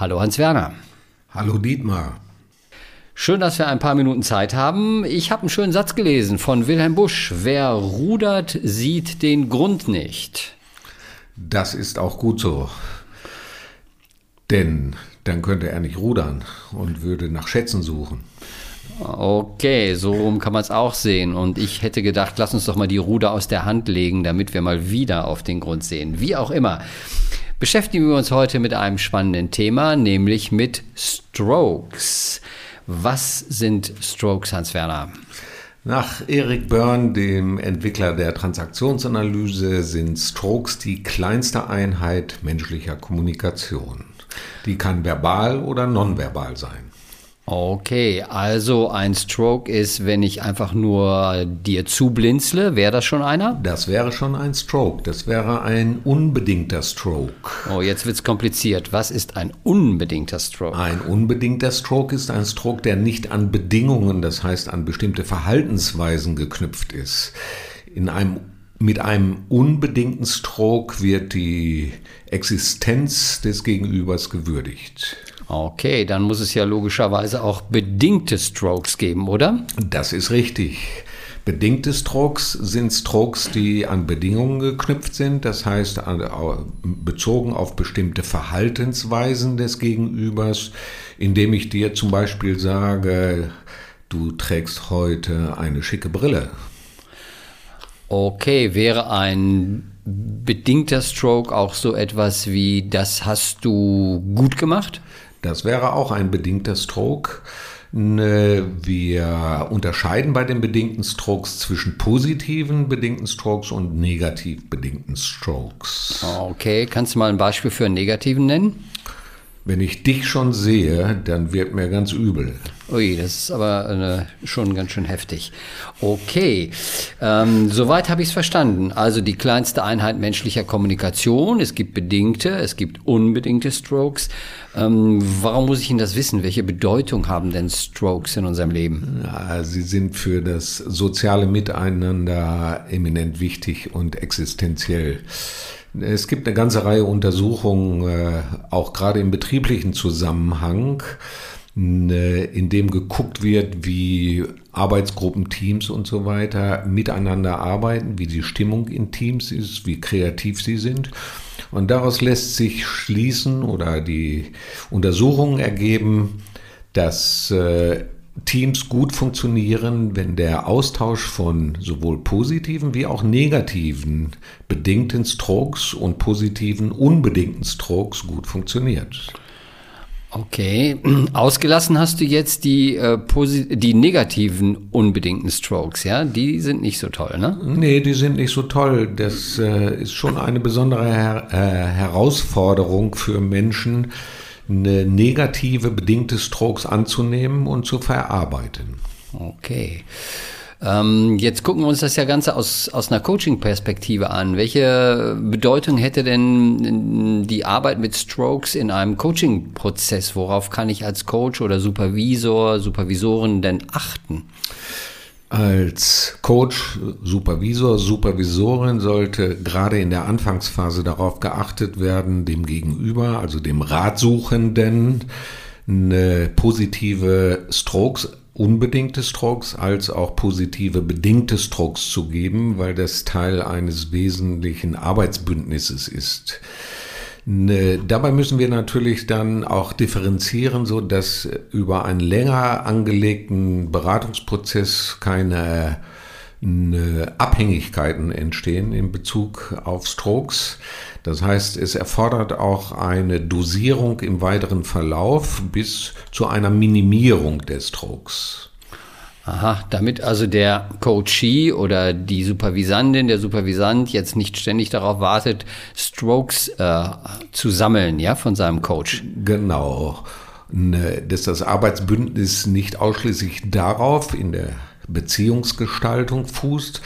Hallo Hans-Werner. Hallo Dietmar. Schön, dass wir ein paar Minuten Zeit haben. Ich habe einen schönen Satz gelesen von Wilhelm Busch. Wer rudert, sieht den Grund nicht. Das ist auch gut so. Denn dann könnte er nicht rudern und würde nach Schätzen suchen. Okay, so rum kann man es auch sehen. Und ich hätte gedacht, lass uns doch mal die Ruder aus der Hand legen, damit wir mal wieder auf den Grund sehen. Wie auch immer. Beschäftigen wir uns heute mit einem spannenden Thema, nämlich mit Strokes. Was sind Strokes, Hans-Werner? Nach Eric Byrne, dem Entwickler der Transaktionsanalyse, sind Strokes die kleinste Einheit menschlicher Kommunikation. Die kann verbal oder nonverbal sein. Okay, also ein Stroke ist, wenn ich einfach nur dir zublinzle, wäre das schon einer? Das wäre schon ein Stroke. Das wäre ein unbedingter Stroke. Oh, jetzt wird's kompliziert. Was ist ein unbedingter Stroke? Ein unbedingter Stroke ist ein Stroke, der nicht an Bedingungen, das heißt an bestimmte Verhaltensweisen geknüpft ist. In einem mit einem unbedingten Stroke wird die Existenz des Gegenübers gewürdigt. Okay, dann muss es ja logischerweise auch bedingte Strokes geben, oder? Das ist richtig. Bedingte Strokes sind Strokes, die an Bedingungen geknüpft sind, das heißt bezogen auf bestimmte Verhaltensweisen des Gegenübers, indem ich dir zum Beispiel sage, du trägst heute eine schicke Brille. Okay, wäre ein bedingter Stroke auch so etwas wie, das hast du gut gemacht? Das wäre auch ein bedingter Stroke. Ne, wir unterscheiden bei den bedingten Strokes zwischen positiven bedingten Strokes und negativ bedingten Strokes. Okay, kannst du mal ein Beispiel für einen negativen nennen? Wenn ich dich schon sehe, dann wird mir ganz übel. Ui, das ist aber äh, schon ganz schön heftig. Okay, ähm, soweit habe ich es verstanden. Also die kleinste Einheit menschlicher Kommunikation. Es gibt bedingte, es gibt unbedingte Strokes. Ähm, warum muss ich Ihnen das wissen? Welche Bedeutung haben denn Strokes in unserem Leben? Ja, sie sind für das soziale Miteinander eminent wichtig und existenziell. Es gibt eine ganze Reihe Untersuchungen, äh, auch gerade im betrieblichen Zusammenhang, äh, in dem geguckt wird, wie Arbeitsgruppen, Teams und so weiter miteinander arbeiten, wie die Stimmung in Teams ist, wie kreativ sie sind. Und daraus lässt sich schließen oder die Untersuchungen ergeben, dass äh, Teams gut funktionieren, wenn der Austausch von sowohl positiven wie auch negativen bedingten Strokes und positiven unbedingten Strokes gut funktioniert. Okay, ausgelassen hast du jetzt die, äh, die negativen unbedingten Strokes, ja? Die sind nicht so toll, ne? Nee, die sind nicht so toll. Das äh, ist schon eine besondere Her äh, Herausforderung für Menschen, eine negative bedingte Strokes anzunehmen und zu verarbeiten. Okay. Ähm, jetzt gucken wir uns das ja Ganze aus, aus einer Coaching-Perspektive an. Welche Bedeutung hätte denn die Arbeit mit Strokes in einem Coaching-Prozess? Worauf kann ich als Coach oder Supervisor, Supervisorin denn achten? Als Coach, Supervisor, Supervisorin sollte gerade in der Anfangsphase darauf geachtet werden, dem Gegenüber, also dem Ratsuchenden, eine positive Strokes, unbedingte Strokes als auch positive bedingte Strokes zu geben, weil das Teil eines wesentlichen Arbeitsbündnisses ist. Ne, dabei müssen wir natürlich dann auch differenzieren, so dass über einen länger angelegten Beratungsprozess keine ne, Abhängigkeiten entstehen in Bezug auf Strokes. Das heißt, es erfordert auch eine Dosierung im weiteren Verlauf bis zu einer Minimierung der Strokes. Aha, damit also der Coachee oder die Supervisandin, der Supervisant jetzt nicht ständig darauf wartet, Strokes äh, zu sammeln, ja, von seinem Coach. Genau. Dass das Arbeitsbündnis nicht ausschließlich darauf in der Beziehungsgestaltung fußt,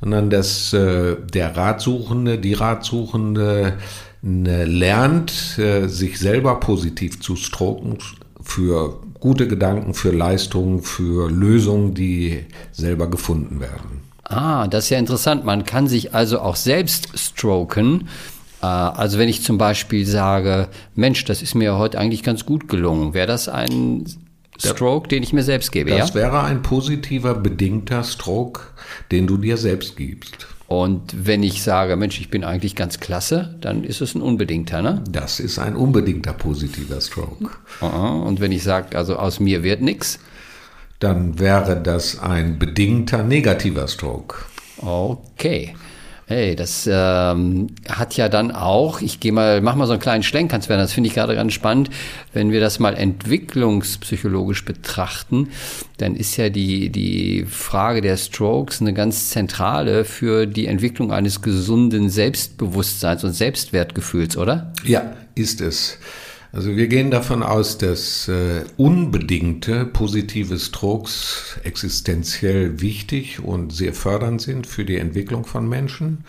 sondern dass äh, der Ratsuchende, die Ratsuchende äh, lernt, äh, sich selber positiv zu stroken für gute Gedanken, für Leistungen, für Lösungen, die selber gefunden werden. Ah, das ist ja interessant. Man kann sich also auch selbst stroken. Äh, also wenn ich zum Beispiel sage, Mensch, das ist mir heute eigentlich ganz gut gelungen, wäre das ein Stroke, den ich mir selbst gebe, das ja? wäre ein positiver, bedingter Stroke, den du dir selbst gibst. Und wenn ich sage, Mensch, ich bin eigentlich ganz klasse, dann ist es ein unbedingter, ne? Das ist ein unbedingter positiver Stroke. Und wenn ich sage, also aus mir wird nichts, dann wäre das ein bedingter negativer Stroke. Okay. Hey, das ähm, hat ja dann auch, ich gehe mal, mach mal so einen kleinen Schlenk, Hans Werner, das finde ich gerade ganz spannend, wenn wir das mal entwicklungspsychologisch betrachten, dann ist ja die, die Frage der Strokes eine ganz zentrale für die Entwicklung eines gesunden Selbstbewusstseins und Selbstwertgefühls, oder? Ja, ist es. Also wir gehen davon aus, dass äh, unbedingte positive Strokes existenziell wichtig und sehr fördernd sind für die Entwicklung von Menschen,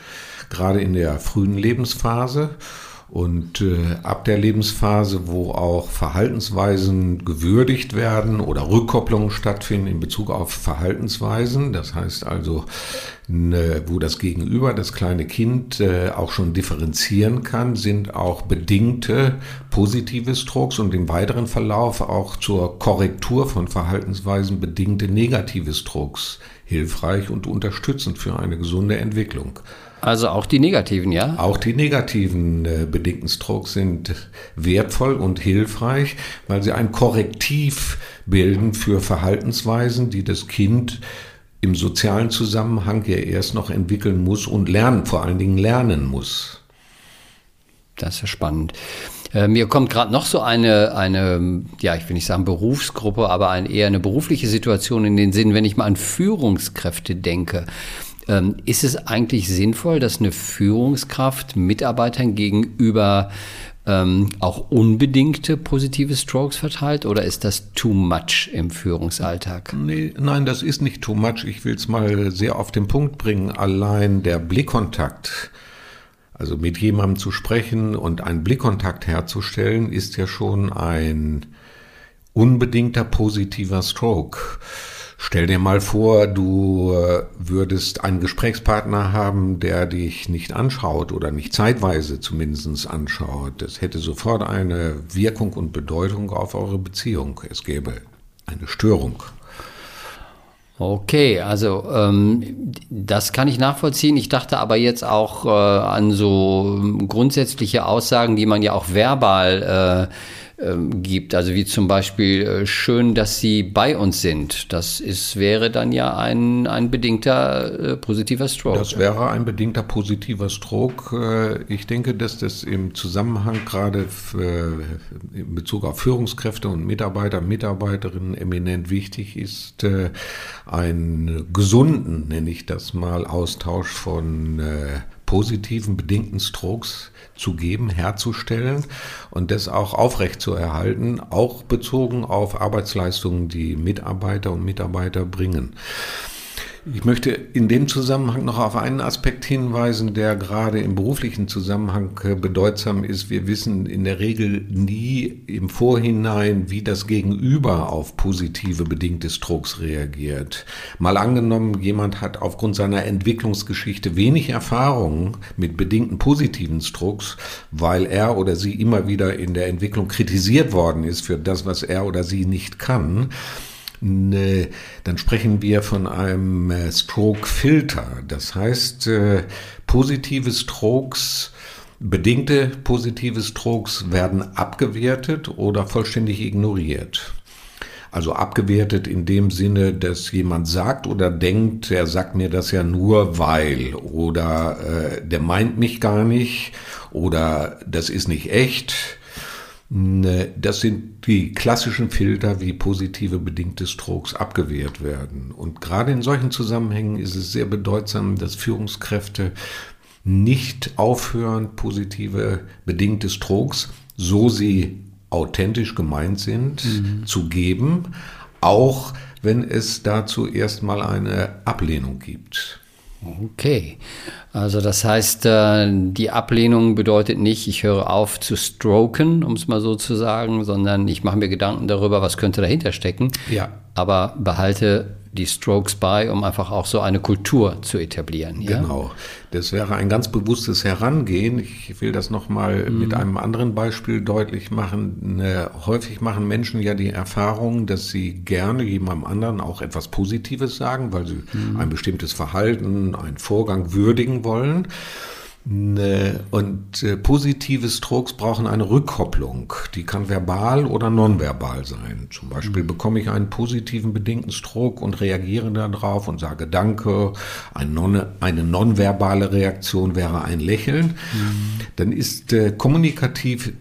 gerade in der frühen Lebensphase. Und äh, ab der Lebensphase, wo auch Verhaltensweisen gewürdigt werden oder Rückkopplungen stattfinden in Bezug auf Verhaltensweisen, das heißt also, ne, wo das Gegenüber, das kleine Kind äh, auch schon differenzieren kann, sind auch bedingte positive Strokes und im weiteren Verlauf auch zur Korrektur von Verhaltensweisen bedingte negative Strokes hilfreich und unterstützend für eine gesunde Entwicklung. Also auch die negativen, ja? Auch die negativen äh, bedingten Strokes sind wertvoll und hilfreich, weil sie ein Korrektiv bilden für Verhaltensweisen, die das Kind im sozialen Zusammenhang ja erst noch entwickeln muss und lernen, vor allen Dingen lernen muss. Das ist ja spannend. Äh, mir kommt gerade noch so eine, eine, ja, ich will nicht sagen Berufsgruppe, aber ein, eher eine berufliche Situation in den Sinn, wenn ich mal an Führungskräfte denke. Ähm, ist es eigentlich sinnvoll, dass eine Führungskraft Mitarbeitern gegenüber ähm, auch unbedingte positive Strokes verteilt oder ist das too much im Führungsalltag? Nee, nein, das ist nicht too much. Ich will es mal sehr auf den Punkt bringen. Allein der Blickkontakt, also mit jemandem zu sprechen und einen Blickkontakt herzustellen, ist ja schon ein unbedingter positiver Stroke. Stell dir mal vor, du äh, würdest einen Gesprächspartner haben, der dich nicht anschaut oder nicht zeitweise zumindest anschaut. Das hätte sofort eine Wirkung und Bedeutung auf eure Beziehung. Es gäbe eine Störung. Okay, also ähm, das kann ich nachvollziehen. Ich dachte aber jetzt auch äh, an so grundsätzliche Aussagen, die man ja auch verbal äh, gibt. Also wie zum Beispiel äh, schön, dass Sie bei uns sind. Das ist, wäre dann ja ein, ein bedingter äh, positiver Stroke. Das wäre ein bedingter positiver Stroke. Äh, ich denke, dass das im Zusammenhang gerade äh, in Bezug auf Führungskräfte und Mitarbeiter, Mitarbeiterinnen eminent wichtig ist, einen gesunden, nenne ich das mal, Austausch von äh, positiven bedingten Strokes zu geben, herzustellen und das auch aufrecht zu erhalten, auch bezogen auf Arbeitsleistungen, die Mitarbeiter und Mitarbeiter bringen. Ich möchte in dem Zusammenhang noch auf einen Aspekt hinweisen, der gerade im beruflichen Zusammenhang äh, bedeutsam ist. Wir wissen in der Regel nie im Vorhinein, wie das Gegenüber auf positive bedingte Strokes reagiert. Mal angenommen, jemand hat aufgrund seiner Entwicklungsgeschichte wenig Erfahrung mit bedingten positiven Strokes, weil er oder sie immer wieder in der Entwicklung kritisiert worden ist für das, was er oder sie nicht kann Ne, dann sprechen wir von einem äh, Stroke-Filter. Das heißt, äh, positive Strokes, bedingte positive Strokes werden abgewertet oder vollständig ignoriert. Also abgewertet in dem Sinne, dass jemand sagt oder denkt, er sagt mir das ja nur weil oder äh, der meint mich gar nicht oder das ist nicht echt das sind die klassischen Filter, wie positive bedingte Strokes abgewehrt werden. Und gerade in solchen Zusammenhängen ist es sehr bedeutsam, dass Führungskräfte nicht aufhören, positive bedingte Strokes, so sie authentisch gemeint sind, mhm. zu geben, auch wenn es dazu erstmal eine Ablehnung gibt. Okay, also das heißt, äh, die Ablehnung bedeutet nicht, ich höre auf zu stroken, um es mal so zu sagen, sondern ich mache mir Gedanken darüber, was könnte dahinter stecken. Ja. Aber behalte die Strokes bei, um einfach auch so eine Kultur zu etablieren. Ja? Genau. Das wäre ein ganz bewusstes Herangehen. Ich will das nochmal mhm. mit einem anderen Beispiel deutlich machen. Ne, häufig machen Menschen ja die Erfahrung, dass sie gerne jemandem anderen auch etwas Positives sagen, weil sie mhm. ein bestimmtes Verhalten, einen Vorgang würdigen wollen. Ne, und äh, positive Strokes brauchen eine Rückkopplung. Die kann verbal oder nonverbal sein. Zum Beispiel mhm. bekomme ich einen positiven bedingten Stroke und reagiere darauf und sage Danke. Eine, non, eine nonverbale Reaktion wäre ein Lächeln. Mhm. Dann ist äh, kommunikativ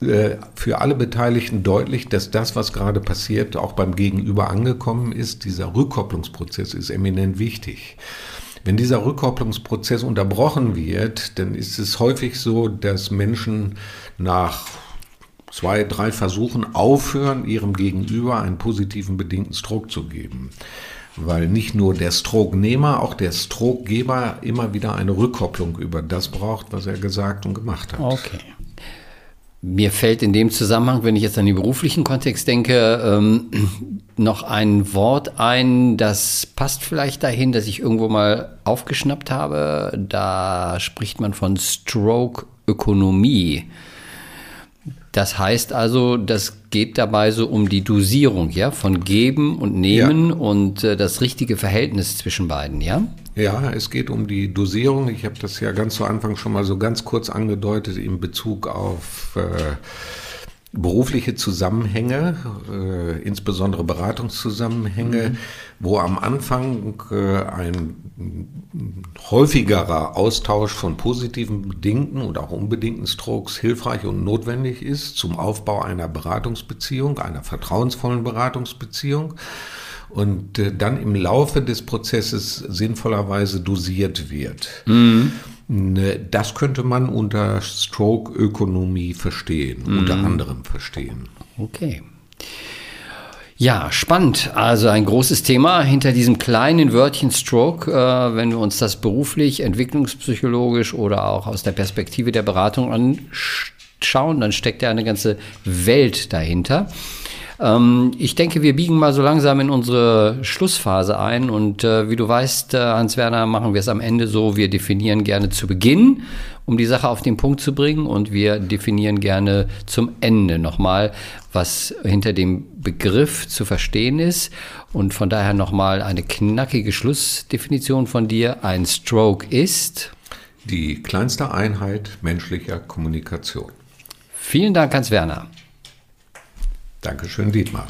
äh, für alle Beteiligten deutlich, dass das, was gerade passiert, auch beim Gegenüber angekommen ist. Dieser Rückkopplungsprozess ist eminent wichtig. Wenn dieser Rückkopplungsprozess unterbrochen wird, dann ist es häufig so, dass Menschen nach zwei, drei Versuchen aufhören, ihrem Gegenüber einen positiven bedingten Stroke zu geben. Weil nicht nur der Strokenehmer, auch der Strokegeber immer wieder eine Rückkopplung über das braucht, was er gesagt und gemacht hat. Okay. Mir fällt in dem Zusammenhang, wenn ich jetzt an den beruflichen Kontext denke, ähm, noch ein Wort ein, das passt vielleicht dahin, dass ich irgendwo mal aufgeschnappt habe. Da spricht man von Stroke-Ökonomie. Das heißt also, das geht dabei so um die Dosierung, ja, von Geben und Nehmen ja. und äh, das richtige Verhältnis zwischen beiden, ja? Ja, es geht um die Dosierung. Ich habe das ja ganz zu Anfang schon mal so ganz kurz angedeutet in Bezug auf äh, berufliche Zusammenhänge, äh, insbesondere Beratungszusammenhänge, mhm. wo am Anfang äh, ein häufigerer Austausch von positiven bedingten und auch unbedingten Strokes hilfreich und notwendig ist zum Aufbau einer Beratungsbeziehung, einer vertrauensvollen Beratungsbeziehung und äh, dann im Laufe des Prozesses sinnvollerweise dosiert wird. Mhm. Ne, das könnte man unter Stroke-Ökonomie verstehen, mhm. unter anderem verstehen. Okay. Ja, spannend. Also ein großes Thema hinter diesem kleinen Wörtchen Stroke, äh, wenn wir uns das beruflich, entwicklungspsychologisch oder auch aus der Perspektive der Beratung anschauen, dann steckt ja eine ganze Welt dahinter. Ähm, ich denke, wir biegen mal so langsam in unsere Schlussphase ein. Und äh, wie du weißt, äh, Hans-Werner, machen wir es am Ende so, wir definieren gerne zu Beginn, um die Sache auf den Punkt zu bringen. Und wir definieren gerne zum Ende nochmal, was hinter dem Begriff zu verstehen ist. Und von daher nochmal eine knackige Schlussdefinition von dir. Ein Stroke ist die kleinste Einheit menschlicher Kommunikation. Vielen Dank, Hans-Werner. Dankeschön, Dietmar.